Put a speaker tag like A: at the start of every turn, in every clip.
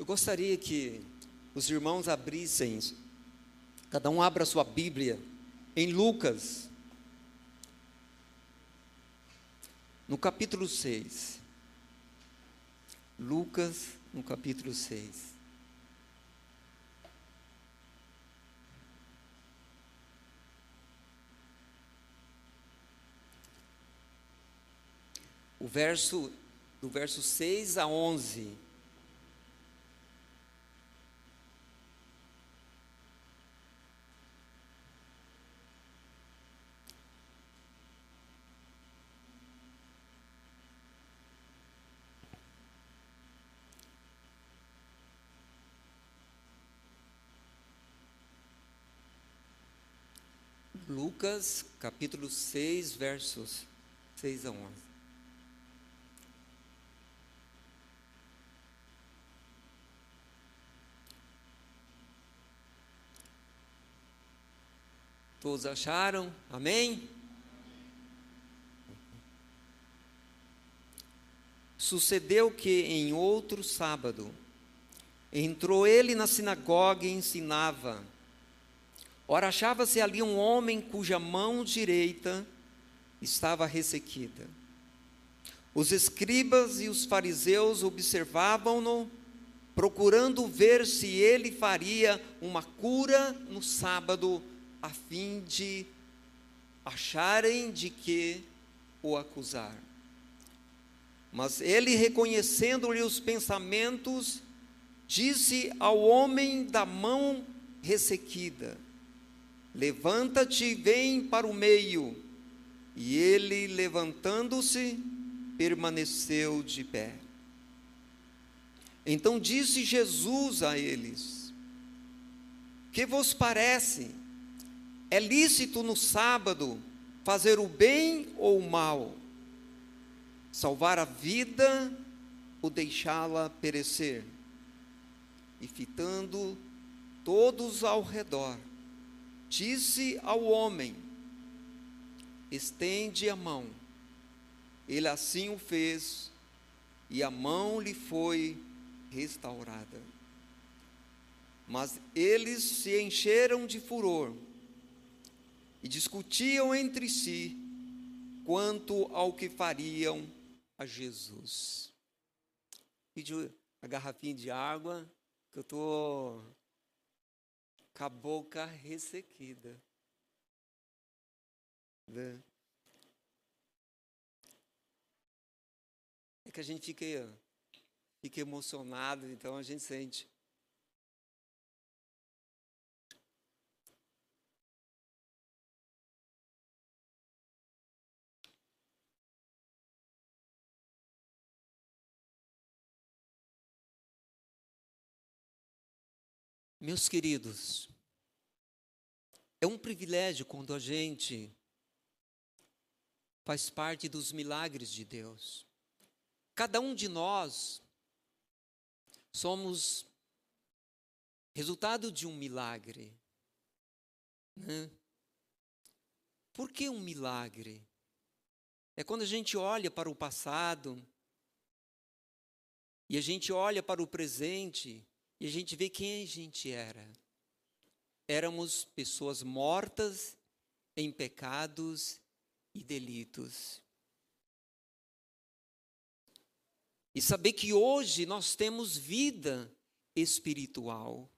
A: Eu gostaria que os irmãos abrissem, cada um abra sua Bíblia em Lucas, no capítulo 6. Lucas, no capítulo 6. O verso, do verso 6 a 11. Lucas, capítulo 6, versos 6 a 11. Todos acharam? Amém? Sucedeu que em outro sábado entrou ele na sinagoga e ensinava. Ora, achava-se ali um homem cuja mão direita estava ressequida. Os escribas e os fariseus observavam-no, procurando ver se ele faria uma cura no sábado, a fim de acharem de que o acusar. Mas ele, reconhecendo-lhe os pensamentos, disse ao homem da mão ressequida: Levanta-te e vem para o meio. E ele, levantando-se, permaneceu de pé. Então disse Jesus a eles: Que vos parece? É lícito no sábado fazer o bem ou o mal? Salvar a vida ou deixá-la perecer? E fitando todos ao redor, disse ao homem: Estende a mão. Ele assim o fez, e a mão lhe foi restaurada. Mas eles se encheram de furor e discutiam entre si quanto ao que fariam a Jesus. Pediu a garrafinha de água, que eu estou com a boca ressequida. Né? É que a gente fica, fica emocionado, então a gente sente. Meus queridos, é um privilégio quando a gente faz parte dos milagres de Deus. Cada um de nós somos resultado de um milagre. Né? Por que um milagre? É quando a gente olha para o passado e a gente olha para o presente e a gente vê quem a gente era. Éramos pessoas mortas em pecados e delitos. E saber que hoje nós temos vida espiritual.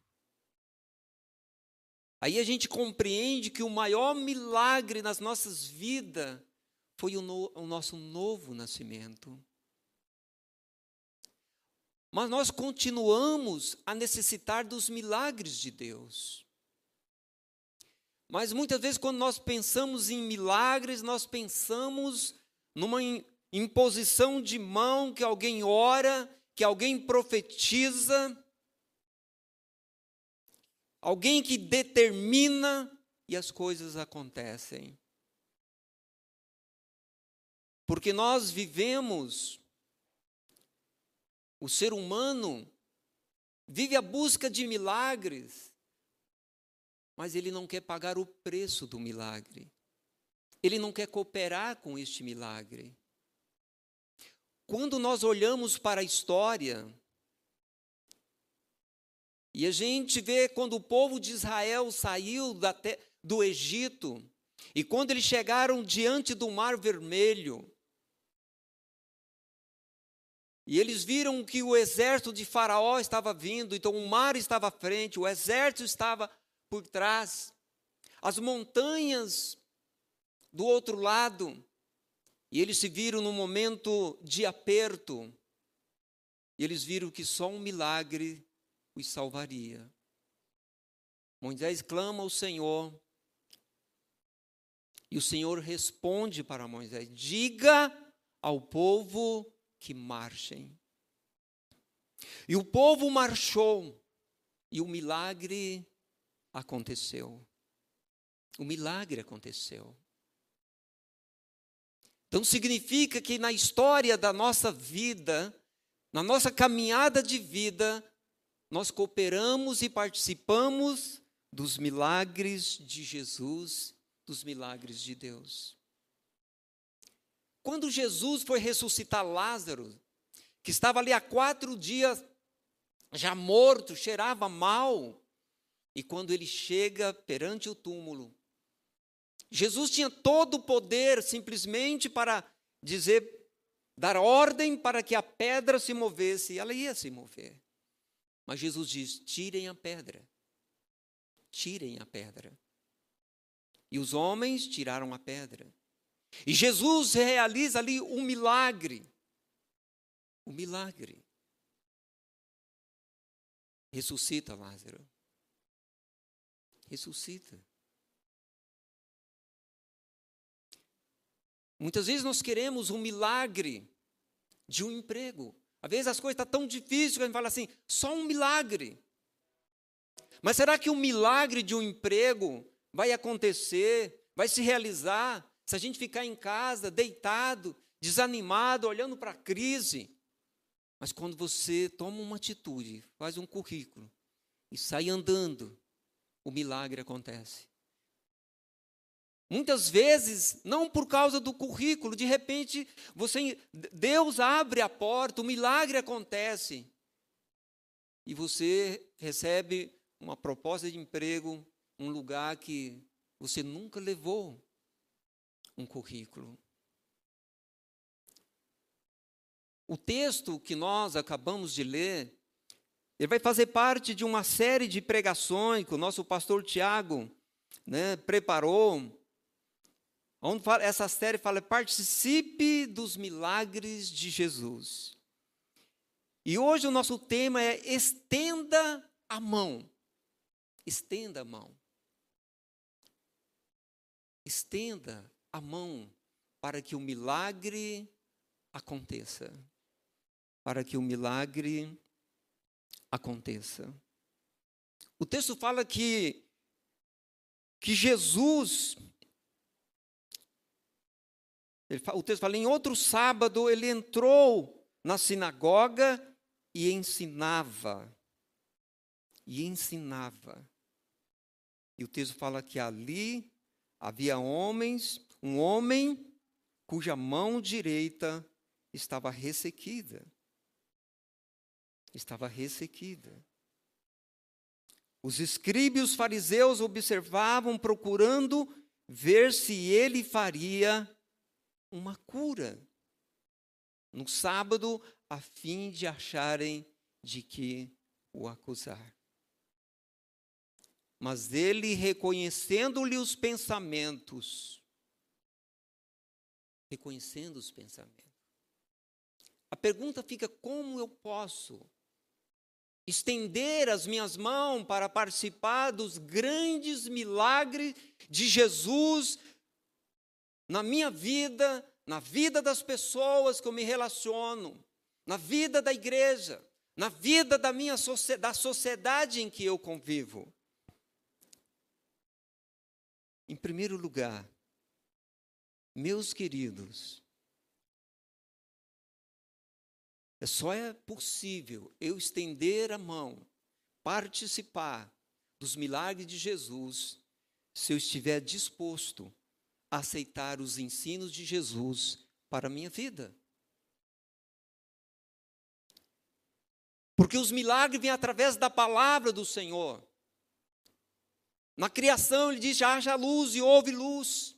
A: Aí a gente compreende que o maior milagre nas nossas vidas foi o, no, o nosso novo nascimento. Mas nós continuamos a necessitar dos milagres de Deus. Mas muitas vezes, quando nós pensamos em milagres, nós pensamos numa imposição de mão que alguém ora, que alguém profetiza, alguém que determina e as coisas acontecem. Porque nós vivemos o ser humano vive a busca de milagres, mas ele não quer pagar o preço do milagre. Ele não quer cooperar com este milagre. Quando nós olhamos para a história, E a gente vê quando o povo de Israel saiu do Egito, e quando eles chegaram diante do Mar Vermelho, e eles viram que o exército de Faraó estava vindo, então o mar estava à frente, o exército estava por trás, as montanhas do outro lado, e eles se viram num momento de aperto, e eles viram que só um milagre os salvaria. Moisés clama ao Senhor, e o Senhor responde para Moisés: diga ao povo que marchem. E o povo marchou, e o milagre aconteceu. O milagre aconteceu. Então significa que na história da nossa vida, na nossa caminhada de vida, nós cooperamos e participamos dos milagres de Jesus, dos milagres de Deus. Quando Jesus foi ressuscitar Lázaro, que estava ali há quatro dias já morto, cheirava mal, e quando ele chega perante o túmulo, Jesus tinha todo o poder simplesmente para dizer, dar ordem para que a pedra se movesse, e ela ia se mover. Mas Jesus diz: tirem a pedra, tirem a pedra. E os homens tiraram a pedra. E Jesus realiza ali um milagre. Um milagre. Ressuscita Lázaro. Ressuscita. Muitas vezes nós queremos um milagre de um emprego. Às vezes as coisas estão tão difíceis que a gente fala assim, só um milagre. Mas será que o um milagre de um emprego vai acontecer, vai se realizar se a gente ficar em casa, deitado, desanimado, olhando para a crise, mas quando você toma uma atitude, faz um currículo e sai andando, o milagre acontece. Muitas vezes, não por causa do currículo, de repente, você Deus abre a porta, o milagre acontece. E você recebe uma proposta de emprego, um lugar que você nunca levou um currículo. O texto que nós acabamos de ler, ele vai fazer parte de uma série de pregações que o nosso pastor Tiago né, preparou. Onde fala, essa série fala: participe dos milagres de Jesus. E hoje o nosso tema é estenda a mão. Estenda a mão. Estenda a mão para que o milagre aconteça. Para que o milagre aconteça. O texto fala que, que Jesus, o texto fala, em outro sábado ele entrou na sinagoga e ensinava. E ensinava. E o texto fala que ali havia homens um homem cuja mão direita estava ressequida. Estava ressequida. Os escribas e os fariseus observavam, procurando ver se ele faria uma cura no sábado, a fim de acharem de que o acusar. Mas ele, reconhecendo-lhe os pensamentos, reconhecendo os pensamentos. A pergunta fica: como eu posso estender as minhas mãos para participar dos grandes milagres de Jesus na minha vida, na vida das pessoas que eu me relaciono, na vida da igreja, na vida da minha da sociedade em que eu convivo? Em primeiro lugar, meus queridos, só é possível eu estender a mão, participar dos milagres de Jesus, se eu estiver disposto a aceitar os ensinos de Jesus para a minha vida. Porque os milagres vêm através da palavra do Senhor. Na criação ele diz: haja luz e houve luz.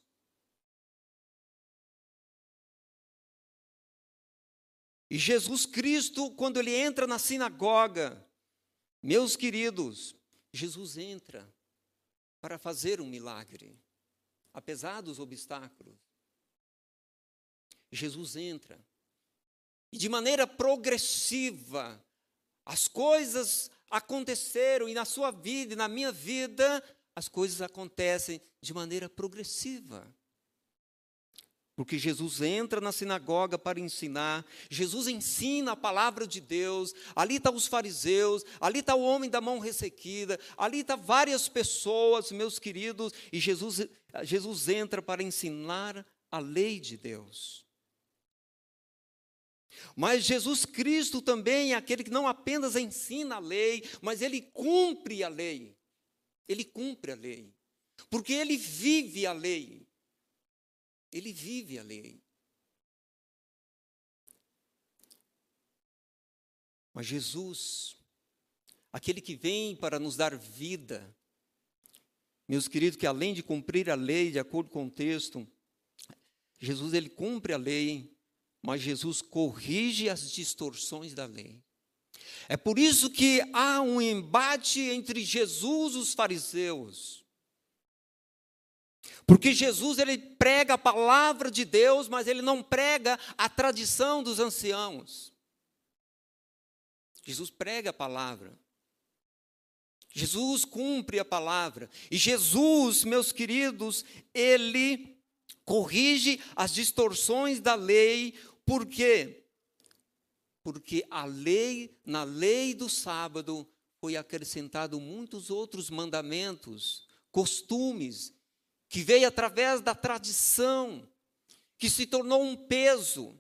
A: E Jesus Cristo, quando ele entra na sinagoga, meus queridos, Jesus entra para fazer um milagre, apesar dos obstáculos. Jesus entra. E de maneira progressiva, as coisas aconteceram, e na sua vida e na minha vida, as coisas acontecem de maneira progressiva. Porque Jesus entra na sinagoga para ensinar, Jesus ensina a palavra de Deus, ali estão tá os fariseus, ali está o homem da mão ressequida, ali estão tá várias pessoas, meus queridos, e Jesus, Jesus entra para ensinar a lei de Deus. Mas Jesus Cristo também é aquele que não apenas ensina a lei, mas ele cumpre a lei. Ele cumpre a lei. Porque ele vive a lei. Ele vive a lei. Mas Jesus, aquele que vem para nos dar vida, meus queridos, que além de cumprir a lei de acordo com o texto, Jesus ele cumpre a lei, mas Jesus corrige as distorções da lei. É por isso que há um embate entre Jesus e os fariseus. Porque Jesus ele prega a palavra de Deus, mas ele não prega a tradição dos anciãos. Jesus prega a palavra. Jesus cumpre a palavra. E Jesus, meus queridos, ele corrige as distorções da lei, por quê? Porque a lei, na lei do sábado, foi acrescentado muitos outros mandamentos, costumes, que veio através da tradição, que se tornou um peso,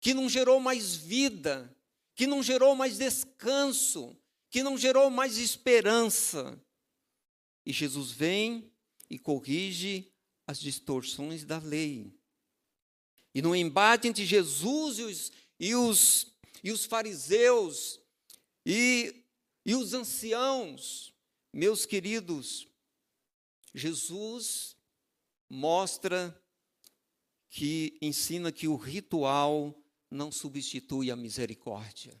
A: que não gerou mais vida, que não gerou mais descanso, que não gerou mais esperança. E Jesus vem e corrige as distorções da lei. E no embate entre Jesus e os, e os, e os fariseus e, e os anciãos, meus queridos, Jesus mostra que ensina que o ritual não substitui a misericórdia.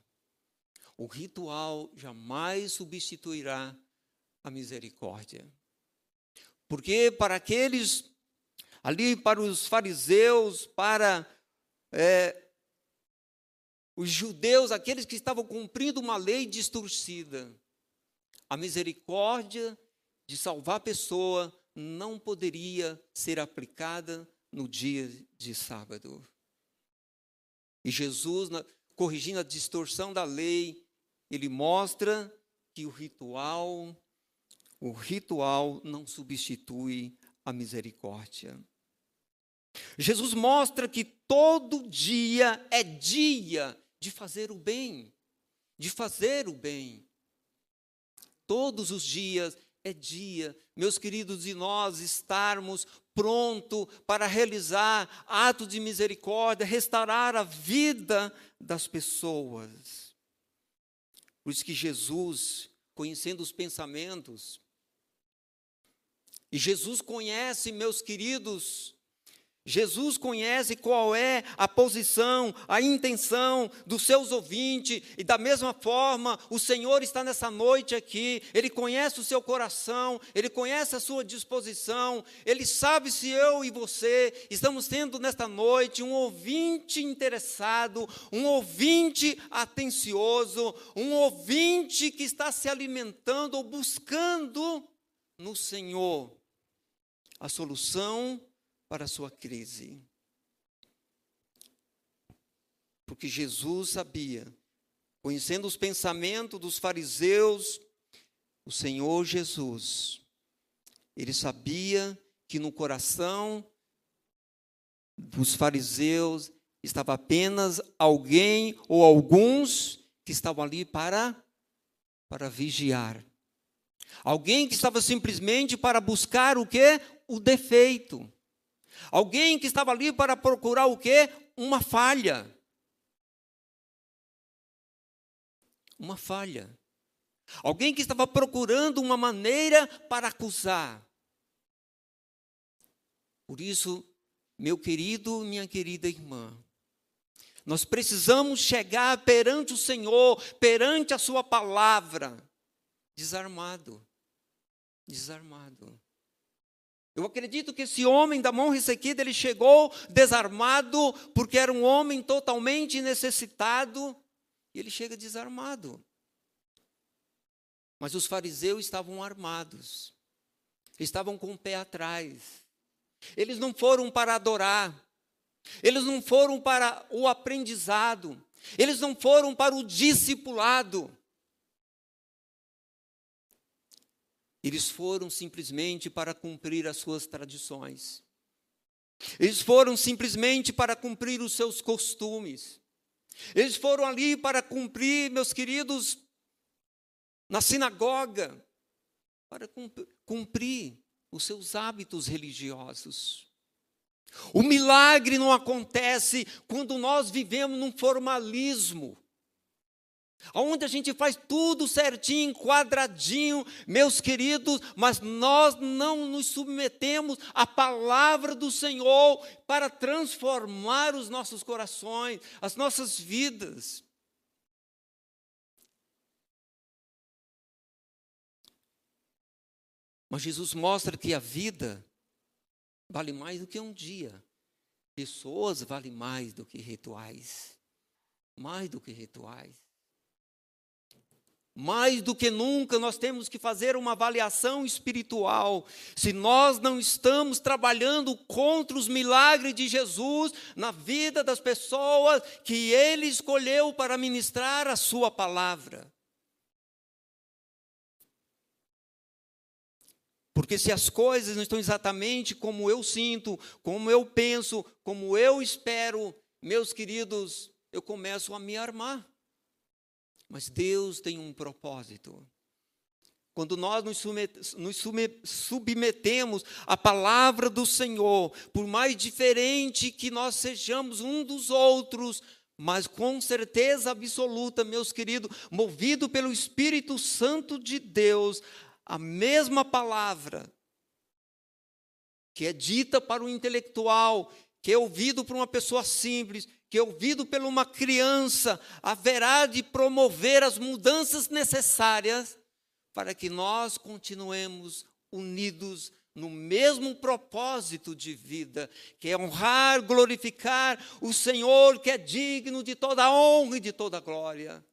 A: O ritual jamais substituirá a misericórdia. Porque para aqueles, ali para os fariseus, para é, os judeus, aqueles que estavam cumprindo uma lei distorcida, a misericórdia de salvar a pessoa não poderia ser aplicada no dia de sábado. E Jesus, corrigindo a distorção da lei, ele mostra que o ritual, o ritual não substitui a misericórdia. Jesus mostra que todo dia é dia de fazer o bem, de fazer o bem. Todos os dias é dia, meus queridos, de nós estarmos pronto para realizar atos de misericórdia, restaurar a vida das pessoas. Por isso que Jesus, conhecendo os pensamentos, e Jesus conhece, meus queridos, Jesus conhece qual é a posição, a intenção dos seus ouvintes, e da mesma forma, o Senhor está nessa noite aqui, Ele conhece o seu coração, Ele conhece a sua disposição, Ele sabe se eu e você estamos tendo nesta noite um ouvinte interessado, um ouvinte atencioso, um ouvinte que está se alimentando ou buscando no Senhor a solução para a sua crise. Porque Jesus sabia, conhecendo os pensamentos dos fariseus, o Senhor Jesus, ele sabia que no coração dos fariseus estava apenas alguém ou alguns que estavam ali para para vigiar. Alguém que estava simplesmente para buscar o que? O defeito. Alguém que estava ali para procurar o quê? Uma falha. uma falha. Alguém que estava procurando uma maneira para acusar. Por isso, meu querido, minha querida irmã, nós precisamos chegar perante o Senhor, perante a Sua palavra, desarmado. Desarmado. Eu acredito que esse homem da mão ressequida, ele chegou desarmado, porque era um homem totalmente necessitado, e ele chega desarmado. Mas os fariseus estavam armados, estavam com o pé atrás. Eles não foram para adorar, eles não foram para o aprendizado, eles não foram para o discipulado. Eles foram simplesmente para cumprir as suas tradições. Eles foram simplesmente para cumprir os seus costumes. Eles foram ali para cumprir, meus queridos, na sinagoga, para cumprir os seus hábitos religiosos. O milagre não acontece quando nós vivemos num formalismo onde a gente faz tudo certinho, quadradinho, meus queridos, mas nós não nos submetemos à palavra do Senhor para transformar os nossos corações, as nossas vidas. Mas Jesus mostra que a vida vale mais do que um dia. Pessoas valem mais do que rituais. Mais do que rituais. Mais do que nunca, nós temos que fazer uma avaliação espiritual. Se nós não estamos trabalhando contra os milagres de Jesus na vida das pessoas que Ele escolheu para ministrar a Sua palavra. Porque se as coisas não estão exatamente como eu sinto, como eu penso, como eu espero, meus queridos, eu começo a me armar. Mas Deus tem um propósito. Quando nós nos submetemos à palavra do Senhor, por mais diferente que nós sejamos um dos outros, mas com certeza absoluta, meus queridos, movido pelo Espírito Santo de Deus, a mesma palavra que é dita para o intelectual, que é ouvido por uma pessoa simples, que, ouvido por uma criança, haverá de promover as mudanças necessárias para que nós continuemos unidos no mesmo propósito de vida, que é honrar, glorificar o Senhor, que é digno de toda honra e de toda glória.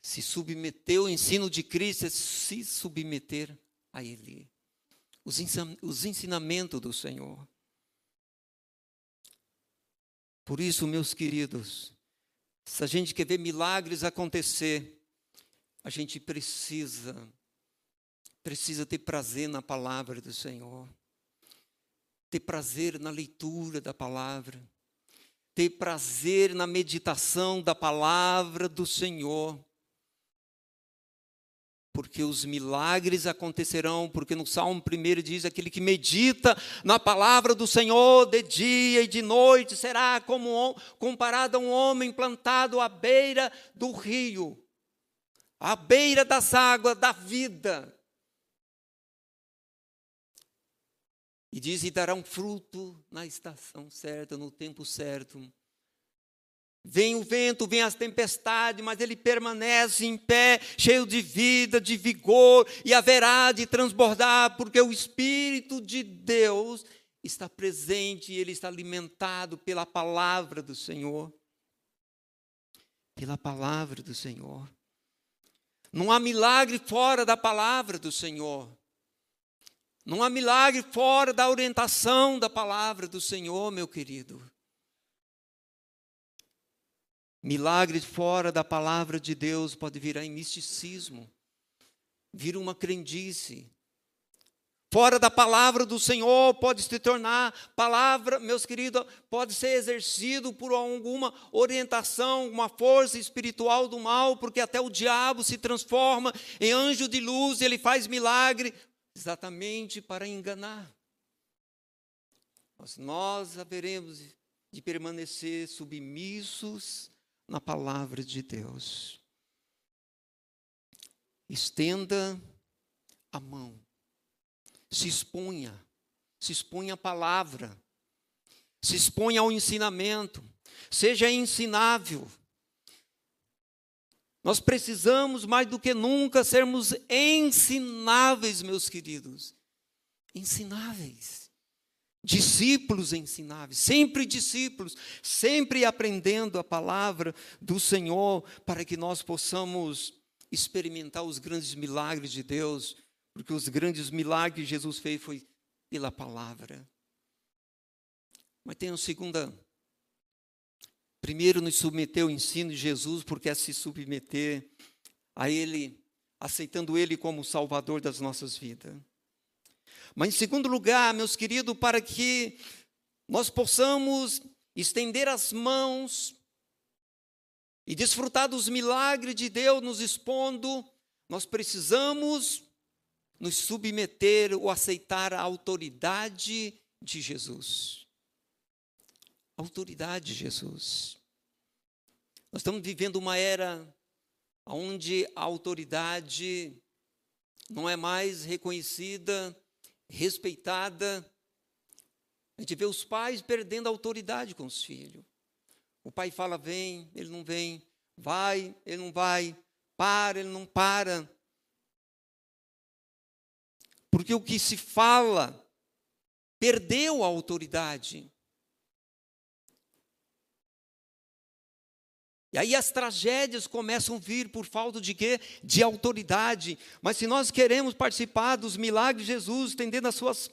A: Se submeter ao ensino de Cristo é se submeter a Ele os ensinamentos do Senhor. Por isso, meus queridos, se a gente quer ver milagres acontecer, a gente precisa, precisa ter prazer na palavra do Senhor, ter prazer na leitura da palavra, ter prazer na meditação da palavra do Senhor porque os milagres acontecerão, porque no Salmo 1 diz: aquele que medita na palavra do Senhor de dia e de noite será como comparado a um homem plantado à beira do rio, à beira das águas da vida. E diz: e dará um fruto na estação certa, no tempo certo. Vem o vento, vem as tempestades, mas ele permanece em pé, cheio de vida, de vigor, e haverá de transbordar, porque o Espírito de Deus está presente e ele está alimentado pela palavra do Senhor. Pela palavra do Senhor. Não há milagre fora da palavra do Senhor. Não há milagre fora da orientação da palavra do Senhor, meu querido. Milagre fora da palavra de Deus pode virar em misticismo, vira uma crendice. Fora da palavra do Senhor pode se tornar palavra, meus queridos, pode ser exercido por alguma orientação, uma força espiritual do mal, porque até o diabo se transforma em anjo de luz, e ele faz milagre exatamente para enganar. Mas nós haveremos de permanecer submissos na palavra de Deus. Estenda a mão, se exponha, se exponha à palavra, se exponha ao ensinamento, seja ensinável. Nós precisamos mais do que nunca sermos ensináveis, meus queridos. Ensináveis. Discípulos ensináveis, sempre discípulos, sempre aprendendo a palavra do Senhor para que nós possamos experimentar os grandes milagres de Deus, porque os grandes milagres que Jesus fez foi pela palavra. Mas tem uma segunda. Primeiro, nos submeter ao ensino de Jesus, porque é se submeter a Ele, aceitando Ele como Salvador das nossas vidas. Mas, em segundo lugar, meus queridos, para que nós possamos estender as mãos e desfrutar dos milagres de Deus nos expondo, nós precisamos nos submeter ou aceitar a autoridade de Jesus. A autoridade de Jesus. Nós estamos vivendo uma era onde a autoridade não é mais reconhecida, respeitada. A gente vê os pais perdendo a autoridade com os filhos. O pai fala, vem, ele não vem. Vai, ele não vai. Para, ele não para. Porque o que se fala perdeu a autoridade. E aí as tragédias começam a vir por falta de quê? De autoridade. Mas se nós queremos participar dos milagres de Jesus, estendendo as suas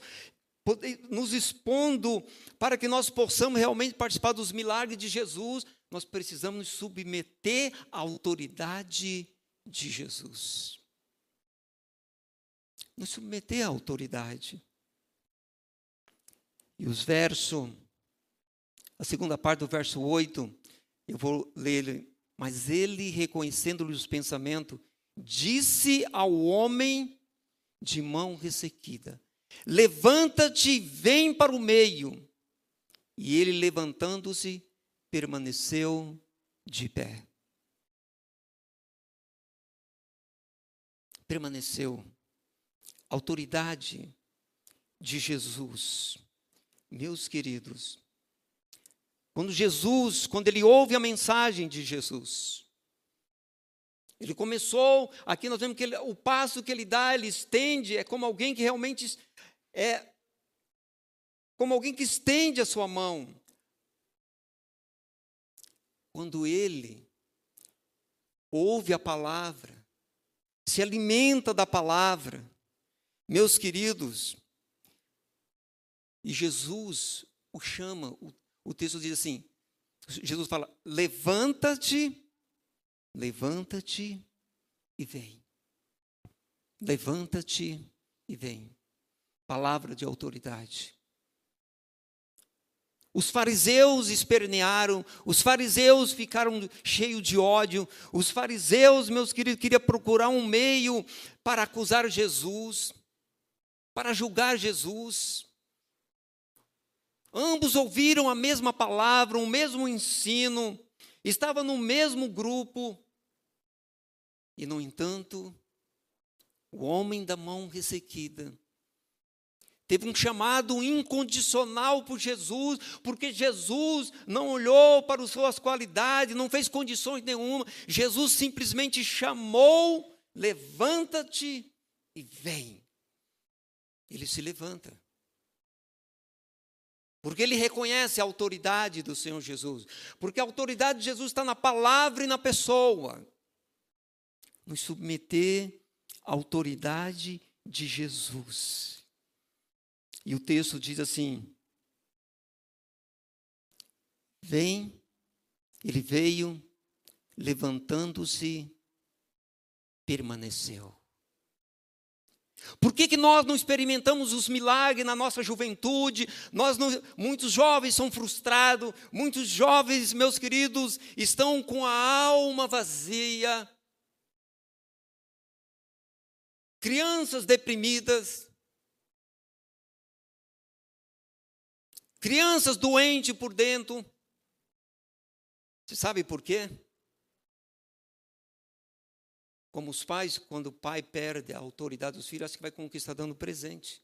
A: nos expondo para que nós possamos realmente participar dos milagres de Jesus, nós precisamos nos submeter à autoridade de Jesus nos submeter à autoridade. E os versos, a segunda parte do verso 8, eu vou ler, mas ele, reconhecendo-lhe os pensamentos, disse ao homem de mão ressequida: Levanta-te e vem para o meio. E ele, levantando-se, permaneceu de pé. Permaneceu autoridade de Jesus. Meus queridos, quando Jesus, quando ele ouve a mensagem de Jesus, ele começou, aqui nós vemos que ele, o passo que ele dá, ele estende, é como alguém que realmente é como alguém que estende a sua mão. Quando ele ouve a palavra, se alimenta da palavra, meus queridos, e Jesus o chama, o, o texto diz assim: Jesus fala, levanta-te, levanta-te e vem. Levanta-te e vem. Palavra de autoridade. Os fariseus espernearam, os fariseus ficaram cheios de ódio, os fariseus, meus queridos, queriam procurar um meio para acusar Jesus para julgar Jesus. Ambos ouviram a mesma palavra, o mesmo ensino, estavam no mesmo grupo. E, no entanto, o homem da mão ressequida teve um chamado incondicional por Jesus, porque Jesus não olhou para as suas qualidades, não fez condições nenhuma. Jesus simplesmente chamou: levanta-te e vem ele se levanta. Porque ele reconhece a autoridade do Senhor Jesus. Porque a autoridade de Jesus está na palavra e na pessoa. Nos submeter à autoridade de Jesus. E o texto diz assim: Vem, ele veio, levantando-se, permaneceu. Por que, que nós não experimentamos os milagres na nossa juventude? Nós não, muitos jovens são frustrados, muitos jovens, meus queridos, estão com a alma vazia. Crianças deprimidas. crianças doentes por dentro. Você sabe por quê? Como os pais, quando o pai perde a autoridade dos filhos, acho que vai conquistar dando presente.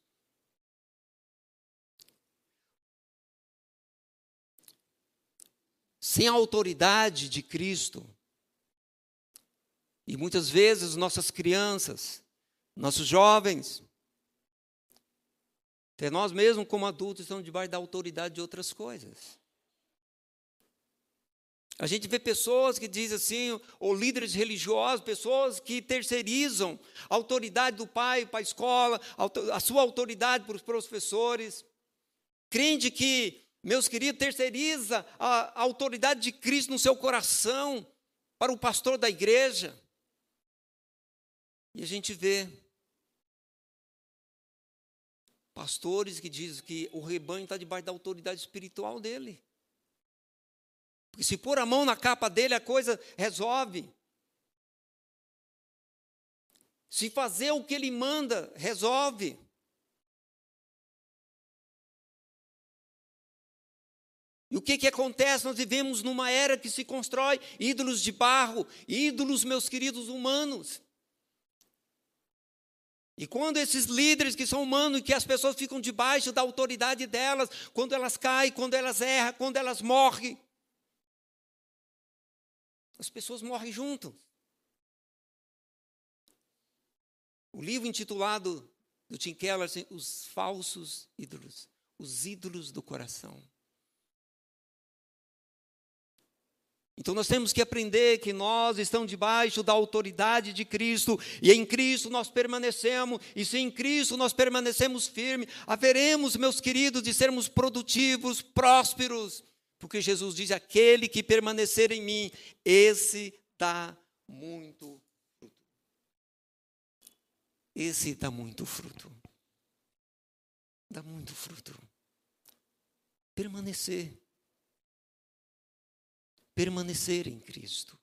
A: Sem a autoridade de Cristo, e muitas vezes nossas crianças, nossos jovens, até nós mesmos como adultos estamos debaixo da autoridade de outras coisas. A gente vê pessoas que dizem assim, ou líderes religiosos, pessoas que terceirizam a autoridade do pai para a escola, a sua autoridade para os professores. Crente que, meus queridos, terceiriza a, autoridade de Cristo no seu coração para o pastor da igreja. E a gente vê pastores que dizem que o rebanho está debaixo da autoridade espiritual dele. Porque se pôr a mão na capa dele, a coisa resolve. Se fazer o que ele manda, resolve. E o que, que acontece? Nós vivemos numa era que se constrói ídolos de barro, ídolos, meus queridos humanos. E quando esses líderes que são humanos, e que as pessoas ficam debaixo da autoridade delas, quando elas caem, quando elas erram, quando elas morrem, as pessoas morrem junto. O livro intitulado do Tim Keller, assim, Os Falsos Ídolos, Os Ídolos do Coração. Então nós temos que aprender que nós estamos debaixo da autoridade de Cristo e em Cristo nós permanecemos, e se em Cristo nós permanecemos firmes, haveremos, meus queridos, de sermos produtivos, prósperos, porque Jesus diz: aquele que permanecer em mim, esse dá muito fruto. Esse dá muito fruto. Dá muito fruto. Permanecer. Permanecer em Cristo.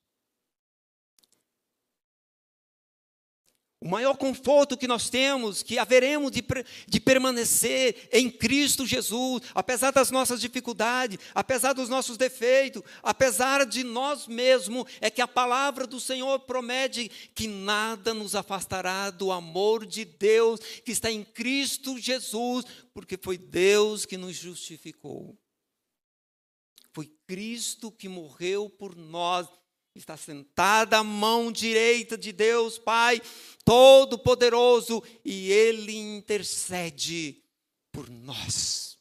A: O maior conforto que nós temos, que haveremos de, de, permanecer em Cristo Jesus, apesar das nossas dificuldades, apesar dos nossos defeitos, apesar de nós mesmos, é que a palavra do Senhor promete que nada nos afastará do amor de Deus que está em Cristo Jesus, porque foi Deus que nos justificou. Foi Cristo que morreu por nós está sentada à mão direita de Deus, Pai Todo-Poderoso, e Ele intercede por nós.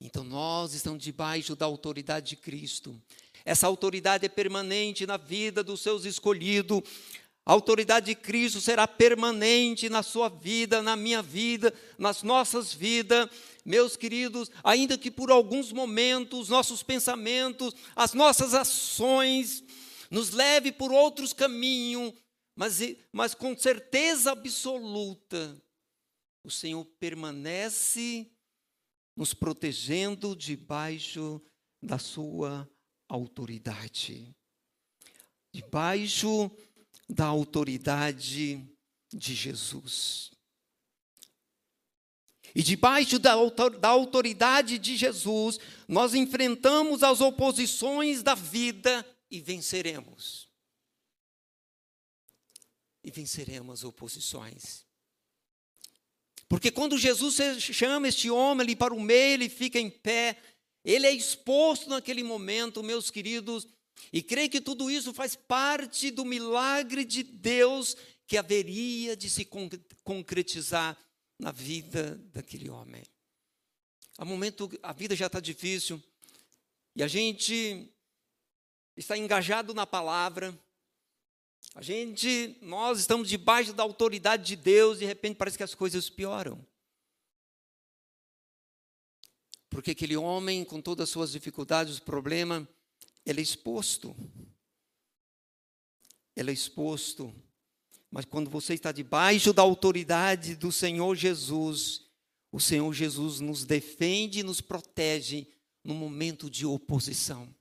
A: Então nós estamos debaixo da autoridade de Cristo. Essa autoridade é permanente na vida dos seus escolhidos. A autoridade de Cristo será permanente na sua vida, na minha vida, nas nossas vidas meus queridos, ainda que por alguns momentos nossos pensamentos, as nossas ações nos leve por outros caminhos, mas, mas com certeza absoluta, o Senhor permanece nos protegendo debaixo da sua autoridade. Debaixo da autoridade de Jesus. E debaixo da, da autoridade de Jesus, nós enfrentamos as oposições da vida e venceremos. E venceremos as oposições. Porque quando Jesus chama este homem ali para o meio, ele fica em pé, ele é exposto naquele momento, meus queridos, e creio que tudo isso faz parte do milagre de Deus que haveria de se concretizar na vida daquele homem. Há momento, a vida já está difícil e a gente está engajado na palavra. A gente, nós estamos debaixo da autoridade de Deus e de repente parece que as coisas pioram. Porque aquele homem, com todas as suas dificuldades, o problema, ele é exposto. Ele é exposto mas quando você está debaixo da autoridade do Senhor Jesus, o Senhor Jesus nos defende e nos protege no momento de oposição.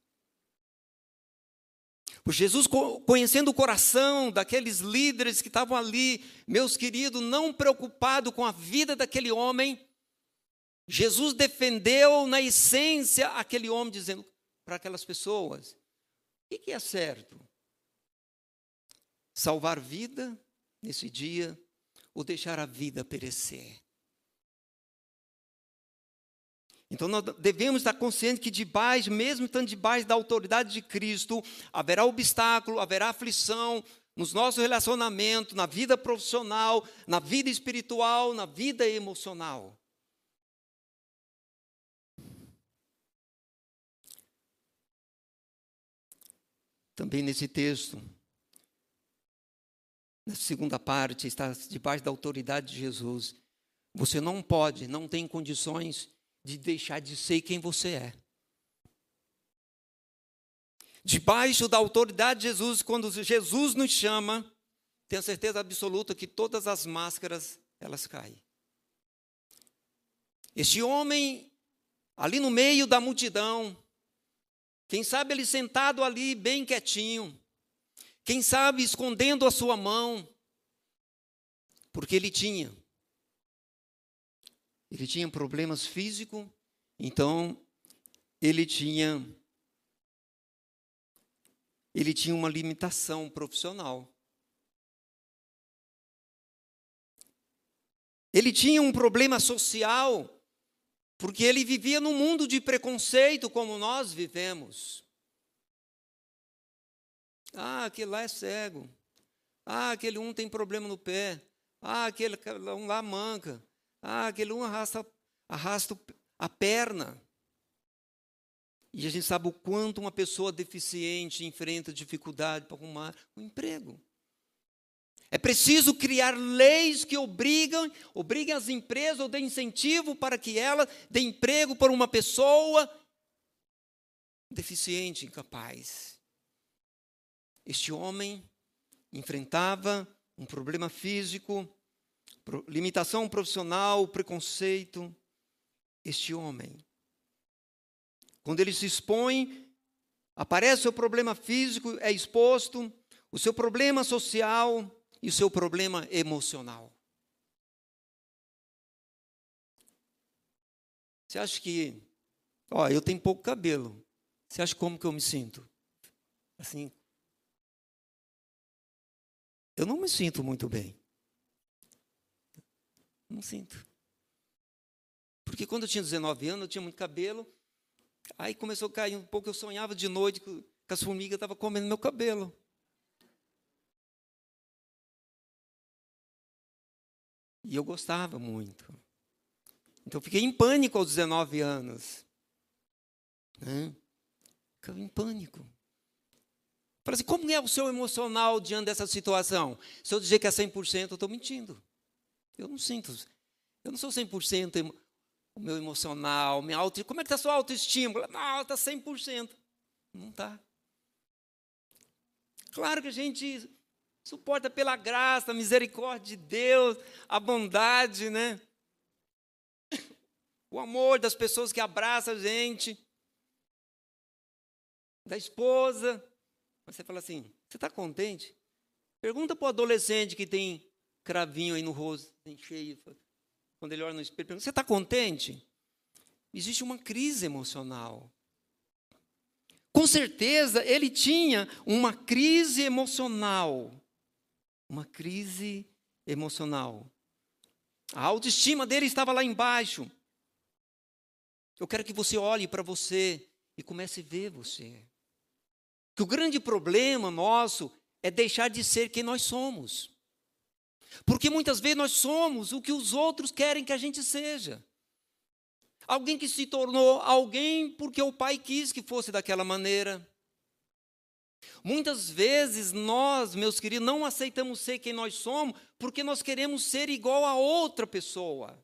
A: Jesus, conhecendo o coração daqueles líderes que estavam ali, meus queridos, não preocupado com a vida daquele homem, Jesus defendeu na essência aquele homem, dizendo para aquelas pessoas: o que é certo? Salvar vida nesse dia ou deixar a vida perecer? Então nós devemos estar conscientes que debaixo, mesmo estando debaixo da autoridade de Cristo, haverá obstáculo, haverá aflição nos nossos relacionamentos, na vida profissional, na vida espiritual, na vida emocional. Também nesse texto, na segunda parte, está debaixo da autoridade de Jesus. Você não pode, não tem condições de deixar de ser quem você é. Debaixo da autoridade de Jesus, quando Jesus nos chama, tenho certeza absoluta que todas as máscaras elas caem. Este homem, ali no meio da multidão, quem sabe ele sentado ali bem quietinho, quem sabe escondendo a sua mão, porque ele tinha. Ele tinha problemas físicos, então ele tinha ele tinha uma limitação profissional. Ele tinha um problema social, porque ele vivia num mundo de preconceito como nós vivemos. Ah, aquele lá é cego. Ah, aquele um tem problema no pé. Ah, aquele um lá manca. Ah, aquele um arrasta, arrasta a perna. E a gente sabe o quanto uma pessoa deficiente enfrenta dificuldade para arrumar um emprego. É preciso criar leis que obrigam, obriguem as empresas ou dêem incentivo para que ela dê emprego para uma pessoa deficiente, incapaz. Este homem enfrentava um problema físico, limitação profissional, preconceito. Este homem, quando ele se expõe, aparece o problema físico, é exposto, o seu problema social e o seu problema emocional. Você acha que, ó, eu tenho pouco cabelo. Você acha como que eu me sinto? Assim, eu não me sinto muito bem. Não sinto. Porque quando eu tinha 19 anos, eu tinha muito cabelo. Aí começou a cair um pouco, eu sonhava de noite que as formigas estavam comendo meu cabelo. E eu gostava muito. Então eu fiquei em pânico aos 19 anos. Né? Ficava em pânico. Falei assim, como é o seu emocional diante dessa situação? Se eu dizer que é 100%, eu estou mentindo. Eu não sinto. Eu não sou 100% o meu emocional, minha auto, como é que está a sua autoestima? Não, está 100%. Não está. Claro que a gente suporta pela graça, a misericórdia de Deus, a bondade, né? O amor das pessoas que abraçam a gente, da esposa. Você fala assim: você está contente? Pergunta para o adolescente que tem cravinho aí no rosto, cheio. Quando ele olha no espelho, pergunta: Você está contente? Existe uma crise emocional. Com certeza ele tinha uma crise emocional. Uma crise emocional. A autoestima dele estava lá embaixo. Eu quero que você olhe para você e comece a ver você. Que o grande problema nosso é deixar de ser quem nós somos. Porque muitas vezes nós somos o que os outros querem que a gente seja. Alguém que se tornou alguém porque o pai quis que fosse daquela maneira. Muitas vezes nós, meus queridos, não aceitamos ser quem nós somos porque nós queremos ser igual a outra pessoa.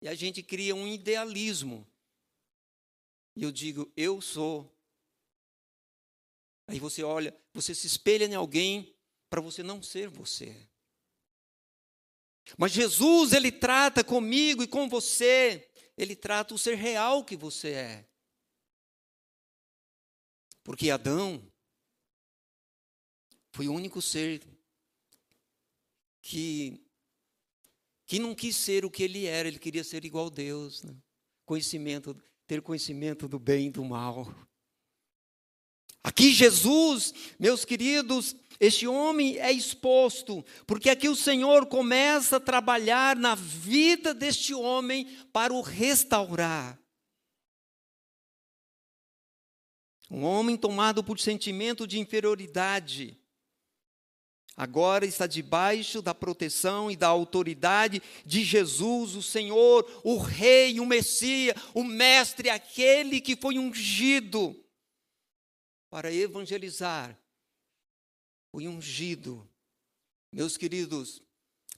A: E a gente cria um idealismo. E eu digo, eu sou. Aí você olha, você se espelha em alguém para você não ser você. Mas Jesus, ele trata comigo e com você, ele trata o ser real que você é. Porque Adão, Foi o único ser que, que não quis ser o que ele era, ele queria ser igual a Deus. Né? Conhecimento, ter conhecimento do bem e do mal. Aqui Jesus, meus queridos, este homem é exposto, porque aqui o Senhor começa a trabalhar na vida deste homem para o restaurar. Um homem tomado por sentimento de inferioridade, agora está debaixo da proteção e da autoridade de Jesus, o Senhor, o Rei, o Messias, o Mestre, aquele que foi ungido para evangelizar, foi ungido, meus queridos,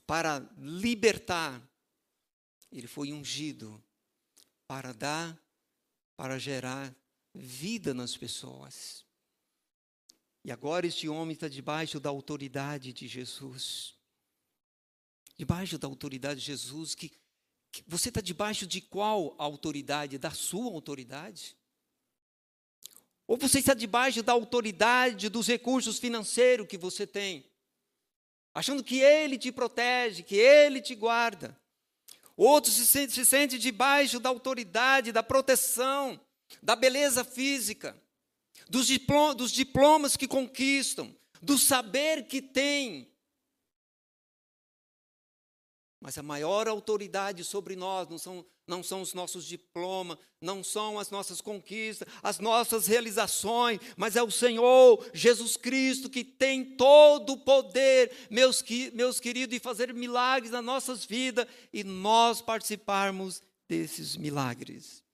A: para libertar, ele foi ungido para dar, para gerar vida nas pessoas. E agora este homem está debaixo da autoridade de Jesus. Debaixo da autoridade de Jesus, que, que você está debaixo de qual autoridade? Da sua autoridade? Ou você está debaixo da autoridade dos recursos financeiros que você tem, achando que Ele te protege, que Ele te guarda. Outros se se sente debaixo da autoridade, da proteção, da beleza física, dos, dos diplomas que conquistam, do saber que tem, mas a maior autoridade sobre nós não são, não são os nossos diplomas, não são as nossas conquistas, as nossas realizações, mas é o Senhor Jesus Cristo que tem todo o poder, meus, meus queridos, de fazer milagres nas nossas vidas e nós participarmos desses milagres.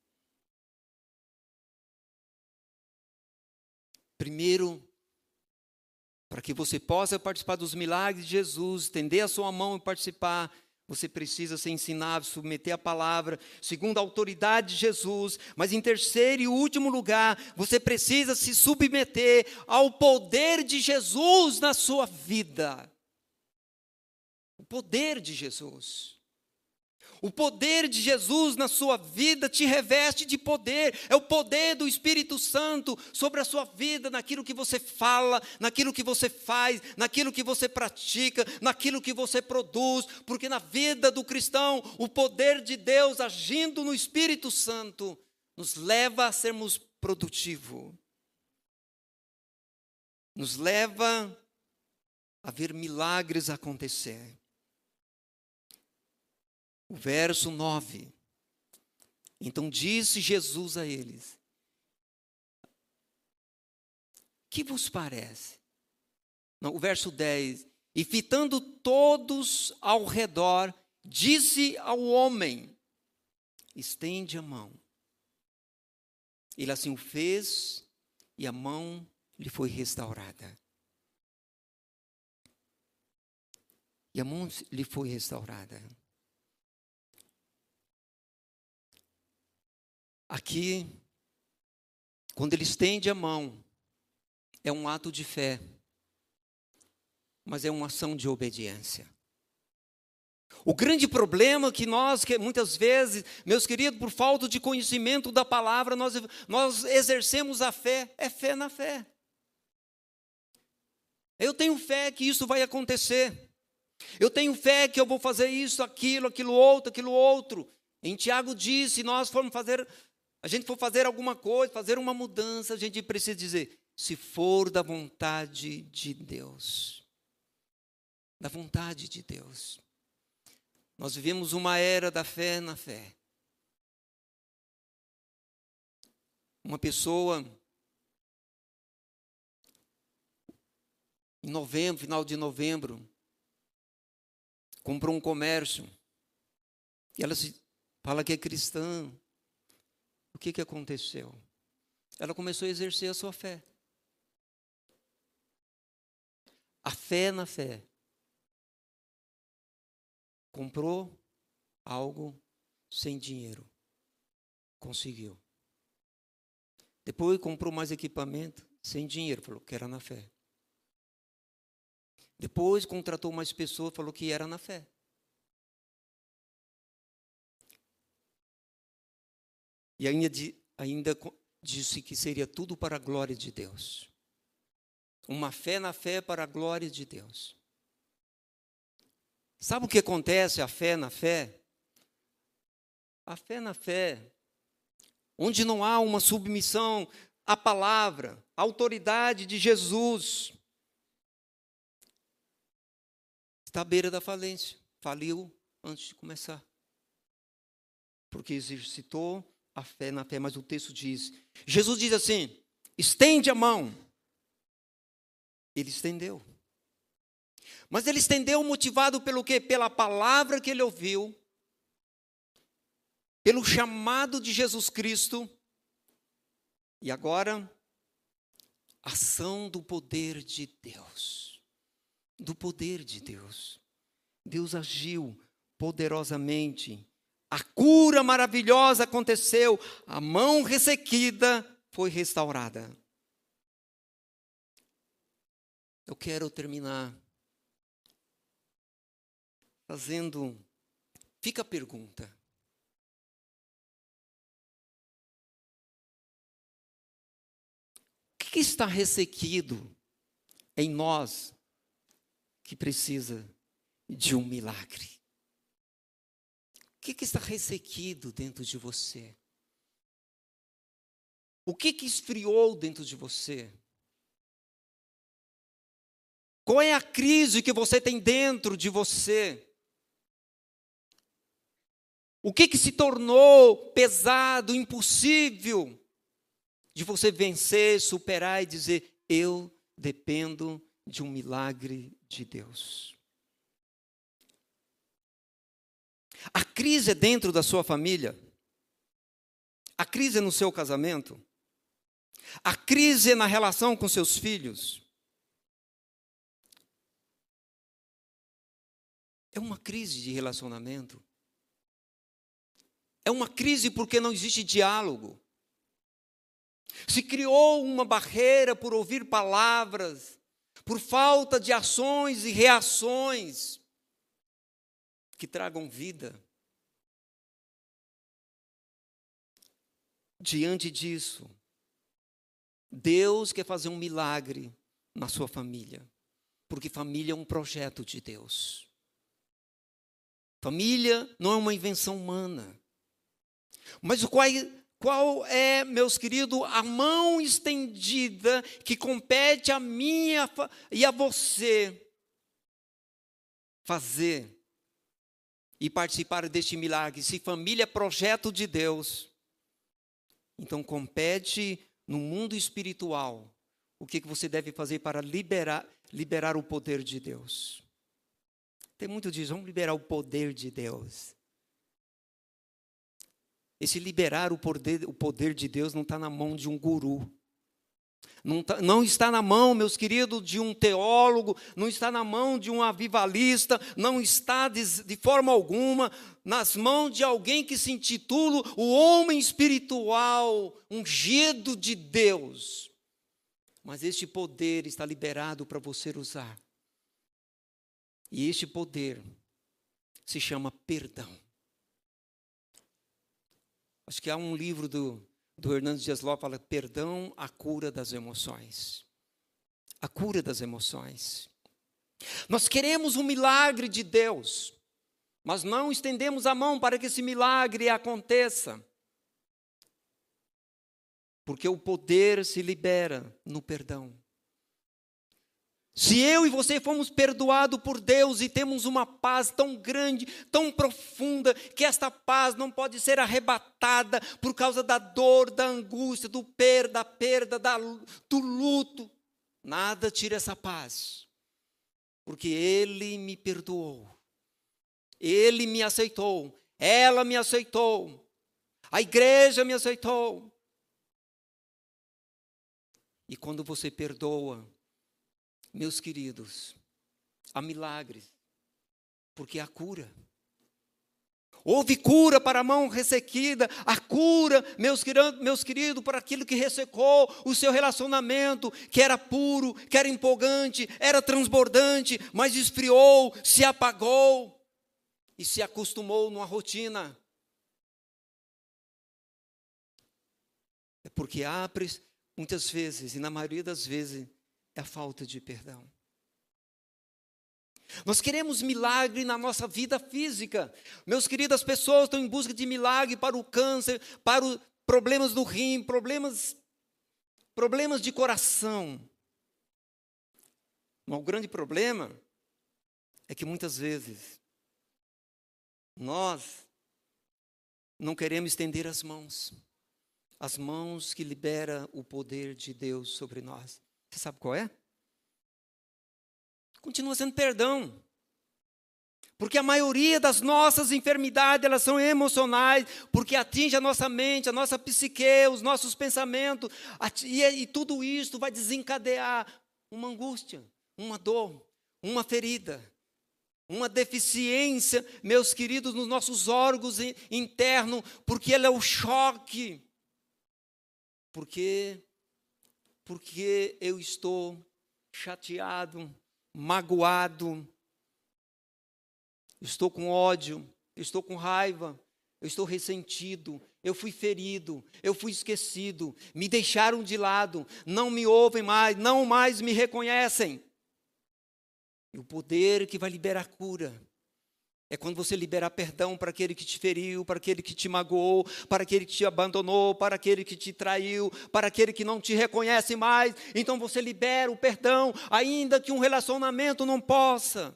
A: Primeiro, para que você possa participar dos milagres de Jesus, estender a sua mão e participar, você precisa ser ensinado, submeter a palavra, segundo a autoridade de Jesus. Mas em terceiro e último lugar, você precisa se submeter ao poder de Jesus na sua vida. O poder de Jesus. O poder de Jesus na sua vida te reveste de poder, é o poder do Espírito Santo sobre a sua vida, naquilo que você fala, naquilo que você faz, naquilo que você pratica, naquilo que você produz, porque na vida do cristão, o poder de Deus agindo no Espírito Santo nos leva a sermos produtivos, nos leva a ver milagres acontecer. O verso 9. Então disse Jesus a eles: Que vos parece? Não, o verso 10. E fitando todos ao redor, disse ao homem: Estende a mão. Ele assim o fez, e a mão lhe foi restaurada. E a mão lhe foi restaurada. Aqui, quando ele estende a mão, é um ato de fé, mas é uma ação de obediência. O grande problema que nós, que muitas vezes, meus queridos, por falta de conhecimento da palavra, nós, nós exercemos a fé, é fé na fé. Eu tenho fé que isso vai acontecer. Eu tenho fé que eu vou fazer isso, aquilo, aquilo outro, aquilo outro. Em Tiago disse, nós formos fazer a gente for fazer alguma coisa, fazer uma mudança, a gente precisa dizer: se for da vontade de Deus. Da vontade de Deus. Nós vivemos uma era da fé na fé. Uma pessoa, em novembro, final de novembro, comprou um comércio. E ela se fala que é cristã, o que, que aconteceu? Ela começou a exercer a sua fé. A fé na fé. Comprou algo sem dinheiro. Conseguiu. Depois comprou mais equipamento sem dinheiro. Falou que era na fé. Depois contratou mais pessoas. Falou que era na fé. E ainda, ainda disse que seria tudo para a glória de Deus. uma fé na fé para a glória de Deus. Sabe o que acontece a fé na fé? A fé na fé, onde não há uma submissão à palavra, à autoridade de Jesus, está à beira da falência. Faliu antes de começar. Porque exercitou a fé na fé, mas o texto diz: Jesus diz assim: estende a mão. Ele estendeu. Mas ele estendeu motivado pelo quê? Pela palavra que ele ouviu, pelo chamado de Jesus Cristo. E agora, ação do poder de Deus. Do poder de Deus. Deus agiu poderosamente. A cura maravilhosa aconteceu, a mão ressequida foi restaurada. Eu quero terminar fazendo. Fica a pergunta. O que está ressequido em nós que precisa de um milagre? Que, que está ressequido dentro de você? O que, que esfriou dentro de você? Qual é a crise que você tem dentro de você? O que, que se tornou pesado, impossível de você vencer, superar e dizer: Eu dependo de um milagre de Deus? A crise é dentro da sua família? A crise é no seu casamento? A crise é na relação com seus filhos? É uma crise de relacionamento. É uma crise porque não existe diálogo. Se criou uma barreira por ouvir palavras, por falta de ações e reações que tragam vida. Diante disso, Deus quer fazer um milagre na sua família, porque família é um projeto de Deus. Família não é uma invenção humana. Mas qual, qual é, meus queridos, a mão estendida que compete a mim e a você fazer e participar deste milagre? Se família é projeto de Deus, então compete no mundo espiritual o que você deve fazer para liberar, liberar o poder de Deus. Tem muito diz, vamos liberar o poder de Deus. Esse liberar o poder, o poder de Deus não está na mão de um guru. Não, tá, não, está na mão, meus queridos, de um teólogo, não está na mão de um avivalista, não está de, de forma alguma nas mãos de alguém que se intitula o homem espiritual, ungido de Deus. Mas este poder está liberado para você usar. E este poder se chama perdão. Acho que há um livro do, do Hernandes Dias Lopes fala perdão, a cura das emoções. A cura das emoções. Nós queremos um milagre de Deus, mas não estendemos a mão para que esse milagre aconteça. Porque o poder se libera no perdão. Se eu e você fomos perdoados por Deus e temos uma paz tão grande, tão profunda, que esta paz não pode ser arrebatada por causa da dor, da angústia, do per, da perda, da, do luto, nada tira essa paz, porque Ele me perdoou, Ele me aceitou, ela me aceitou, a igreja me aceitou. E quando você perdoa, meus queridos, há milagres, porque há cura. Houve cura para a mão ressequida, a cura, meus, meus queridos, para aquilo que ressecou o seu relacionamento, que era puro, que era empolgante, era transbordante, mas esfriou, se apagou e se acostumou numa rotina. É porque há, muitas vezes, e na maioria das vezes, é a falta de perdão. Nós queremos milagre na nossa vida física. Meus queridos, as pessoas estão em busca de milagre para o câncer, para os problemas do rim, problemas, problemas de coração. O grande problema é que muitas vezes nós não queremos estender as mãos, as mãos que libera o poder de Deus sobre nós. Você sabe qual é? Continua sendo perdão. Porque a maioria das nossas enfermidades, elas são emocionais, porque atinge a nossa mente, a nossa psique, os nossos pensamentos, e, e tudo isso vai desencadear uma angústia, uma dor, uma ferida, uma deficiência, meus queridos, nos nossos órgãos internos, porque ele é o choque. Porque porque eu estou chateado, magoado, estou com ódio, estou com raiva, eu estou ressentido, eu fui ferido, eu fui esquecido, me deixaram de lado, não me ouvem mais, não mais me reconhecem. E o poder que vai liberar cura é quando você liberar perdão para aquele que te feriu, para aquele que te magoou, para aquele que te abandonou, para aquele que te traiu, para aquele que não te reconhece mais. Então você libera o perdão, ainda que um relacionamento não possa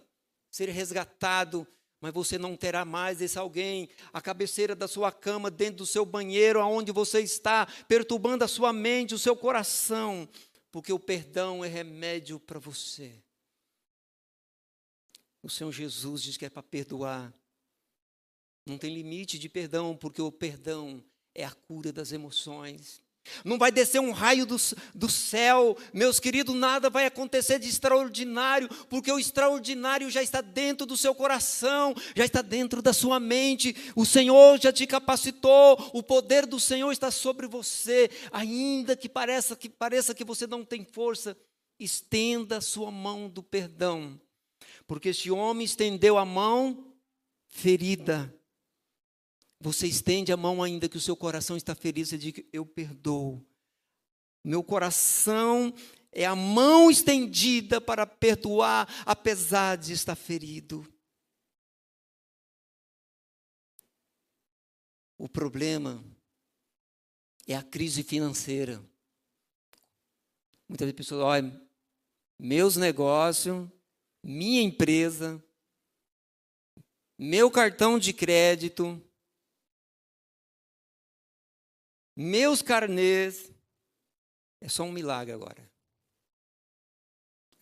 A: ser resgatado, mas você não terá mais esse alguém à cabeceira da sua cama, dentro do seu banheiro, aonde você está, perturbando a sua mente, o seu coração, porque o perdão é remédio para você. O Senhor Jesus diz que é para perdoar. Não tem limite de perdão, porque o perdão é a cura das emoções. Não vai descer um raio do, do céu, meus queridos, nada vai acontecer de extraordinário, porque o extraordinário já está dentro do seu coração, já está dentro da sua mente. O Senhor já te capacitou, o poder do Senhor está sobre você, ainda que pareça que pareça que você não tem força, estenda a sua mão do perdão porque esse homem estendeu a mão ferida. Você estende a mão ainda que o seu coração está ferido, você diz: Eu perdoo. Meu coração é a mão estendida para perdoar, apesar de estar ferido. O problema é a crise financeira. Muitas pessoas, olha, meus negócios minha empresa, meu cartão de crédito, meus carnês. É só um milagre agora.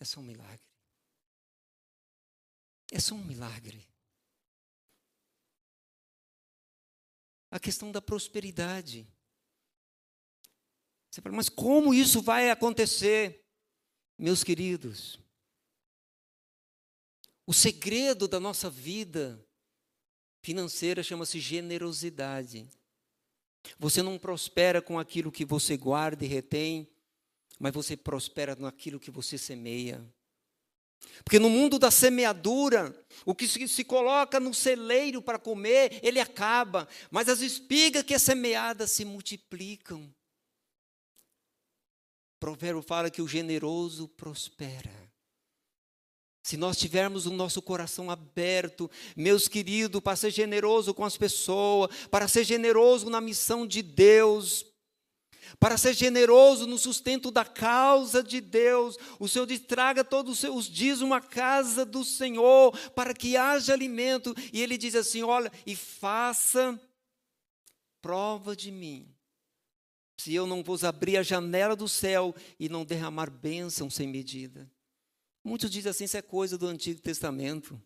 A: É só um milagre. É só um milagre. A questão da prosperidade. Você fala, mas como isso vai acontecer? Meus queridos, o segredo da nossa vida financeira chama-se generosidade. Você não prospera com aquilo que você guarda e retém, mas você prospera naquilo que você semeia. Porque no mundo da semeadura, o que se, coloca no celeiro para comer, ele acaba, mas as espigas que é semeada se multiplicam. O provérbio fala que o generoso prospera. Se nós tivermos o nosso coração aberto, meus queridos, para ser generoso com as pessoas, para ser generoso na missão de Deus, para ser generoso no sustento da causa de Deus, o Senhor diz: traga todos os seus dias uma casa do Senhor, para que haja alimento. E ele diz assim: olha, e faça prova de mim, se eu não vos abrir a janela do céu e não derramar bênção sem medida. Muitos dizem assim, isso é coisa do Antigo Testamento.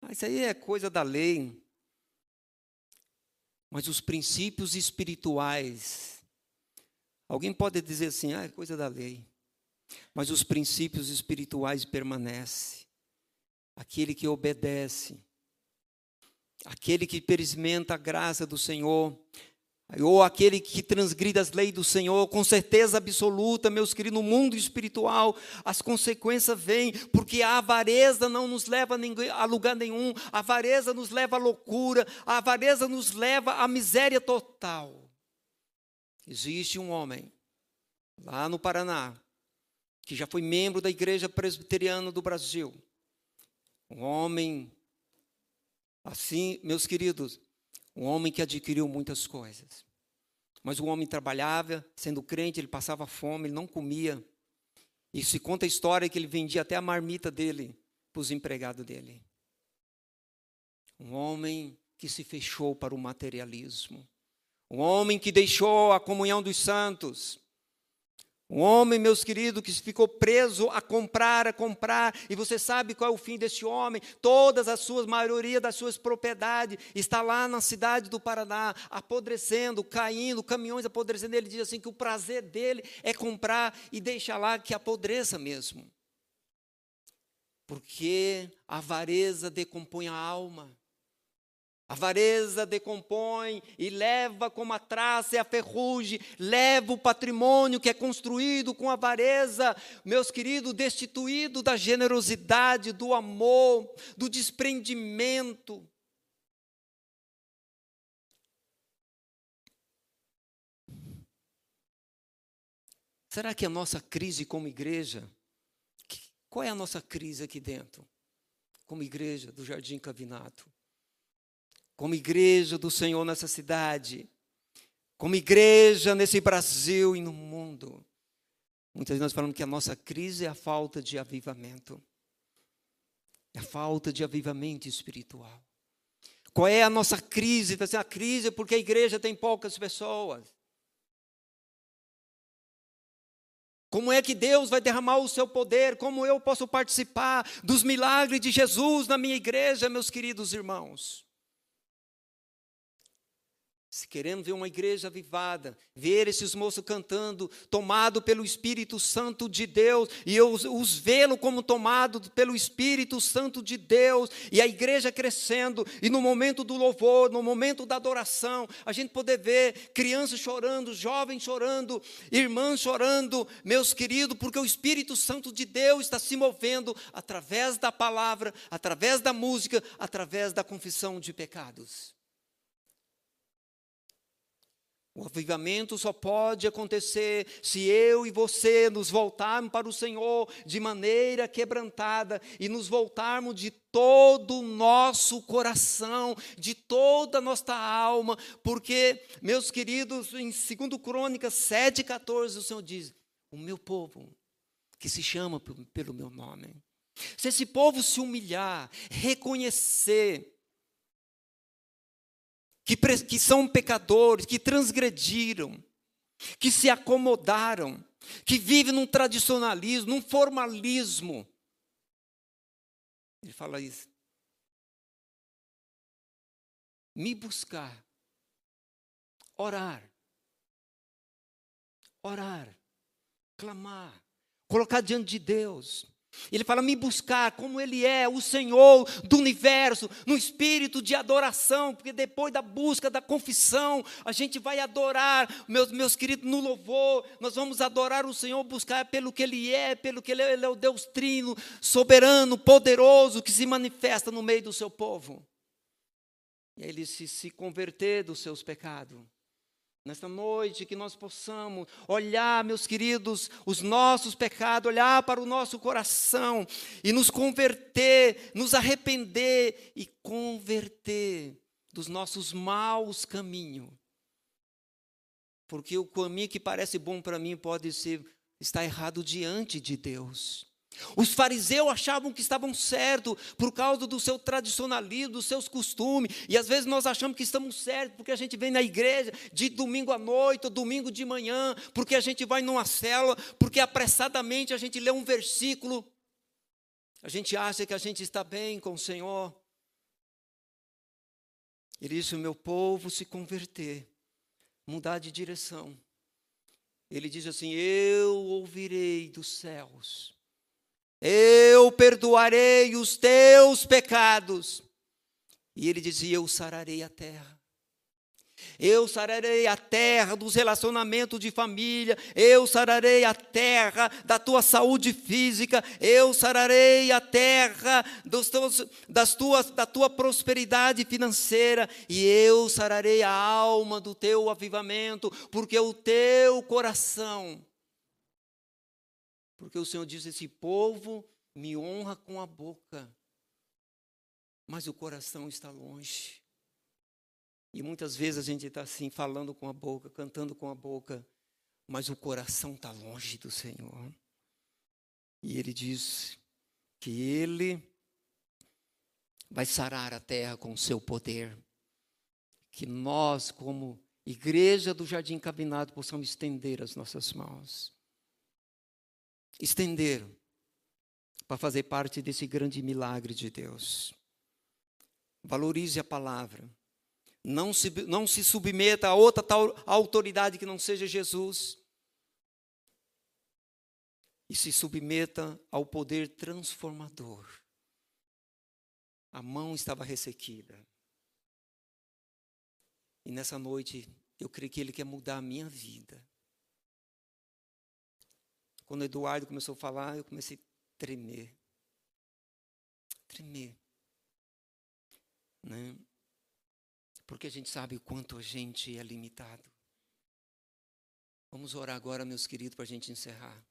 A: Ah, isso aí é coisa da lei. Mas os princípios espirituais, alguém pode dizer assim, ah, é coisa da lei. Mas os princípios espirituais permanecem. Aquele que obedece, aquele que experimenta a graça do Senhor, ou aquele que transgride as leis do Senhor, com certeza absoluta, meus queridos, no mundo espiritual, as consequências vêm, porque a avareza não nos leva a lugar nenhum, a avareza nos leva à loucura, a avareza nos leva à miséria total. Existe um homem, lá no Paraná, que já foi membro da Igreja Presbiteriana do Brasil. Um homem, assim, meus queridos, um homem que adquiriu muitas coisas. Mas o homem trabalhava, sendo crente, ele passava fome, ele não comia. E se conta a história que ele vendia até a marmita dele para os empregados dele. Um homem que se fechou para o materialismo. Um homem que deixou a comunhão dos santos. Um homem, meus queridos, que ficou preso a comprar, a comprar, e você sabe qual é o fim desse homem? Todas as suas, maioria das suas propriedades está lá na cidade do Paraná, apodrecendo, caindo, caminhões apodrecendo. Ele diz assim que o prazer dele é comprar e deixar lá que apodreça mesmo. Porque a avareza decompõe a alma. A avareza decompõe e leva como a traça e a ferrugem, leva o patrimônio que é construído com avareza, meus queridos, destituído da generosidade, do amor, do desprendimento. Será que a nossa crise como igreja, qual é a nossa crise aqui dentro? Como igreja do Jardim Cavinato? Como igreja do Senhor nessa cidade, como igreja nesse Brasil e no mundo. Muitas vezes nós falamos que a nossa crise é a falta de avivamento. É a falta de avivamento espiritual. Qual é a nossa crise? A crise é porque a igreja tem poucas pessoas. Como é que Deus vai derramar o seu poder? Como eu posso participar dos milagres de Jesus na minha igreja, meus queridos irmãos? Se queremos ver uma igreja avivada, ver esses moços cantando, tomado pelo Espírito Santo de Deus, e eu os vê-lo como tomado pelo Espírito Santo de Deus, e a igreja crescendo, e no momento do louvor, no momento da adoração, a gente poder ver crianças chorando, jovens chorando, irmãs chorando, meus queridos, porque o Espírito Santo de Deus está se movendo através da palavra, através da música, através da confissão de pecados. O avivamento só pode acontecer se eu e você nos voltarmos para o Senhor de maneira quebrantada e nos voltarmos de todo o nosso coração, de toda a nossa alma, porque, meus queridos, em 2 Crônicas 7,14, o Senhor diz: O meu povo, que se chama pelo meu nome, se esse povo se humilhar, reconhecer, que, que são pecadores, que transgrediram, que se acomodaram, que vivem num tradicionalismo, num formalismo. Ele fala isso. Me buscar, orar, orar, clamar, colocar diante de Deus, ele fala: me buscar como Ele é, o Senhor do universo, no espírito de adoração, porque depois da busca, da confissão, a gente vai adorar, meus, meus queridos, no louvor, nós vamos adorar o Senhor, buscar pelo que Ele é, pelo que Ele é, Ele é o Deus trino, soberano, poderoso, que se manifesta no meio do seu povo. E ele se, se converter dos seus pecados. Nesta noite, que nós possamos olhar, meus queridos, os nossos pecados, olhar para o nosso coração e nos converter, nos arrepender e converter dos nossos maus caminhos. Porque o caminho que parece bom para mim pode ser estar errado diante de Deus. Os fariseus achavam que estavam certos por causa do seu tradicionalismo, dos seus costumes. E às vezes nós achamos que estamos certos porque a gente vem na igreja de domingo à noite ou domingo de manhã, porque a gente vai numa célula, porque apressadamente a gente lê um versículo. A gente acha que a gente está bem com o Senhor. Ele disse: O meu povo se converter, mudar de direção. Ele diz assim: Eu ouvirei dos céus eu perdoarei os teus pecados. E ele dizia: Eu sararei a terra. Eu sararei a terra dos relacionamentos de família, eu sararei a terra da tua saúde física, eu sararei a terra dos teus, das tuas, da tua prosperidade financeira, e eu sararei a alma do teu avivamento, porque o teu coração Porque o Senhor diz: esse povo me honra com a boca, mas o coração está longe. E muitas vezes a gente está assim, falando com a boca, cantando com a boca, mas o coração está longe do Senhor. E ele diz que ele vai sarar a terra com o seu poder. Que nós, como igreja do Jardim Cabinado, possamos estender as nossas mãos. Estender para fazer parte desse grande milagre de Deus. Valorize a palavra. Não se, não se submeta a outra tal autoridade que não seja Jesus. E se submeta ao poder transformador. A mão estava ressequida. E nessa noite, eu creio que Ele quer mudar a minha vida. Quando o Eduardo começou a falar, eu comecei a tremer. Tremer. Né? Porque a gente sabe o quanto a gente é limitado. Vamos orar agora, meus queridos, para a gente encerrar.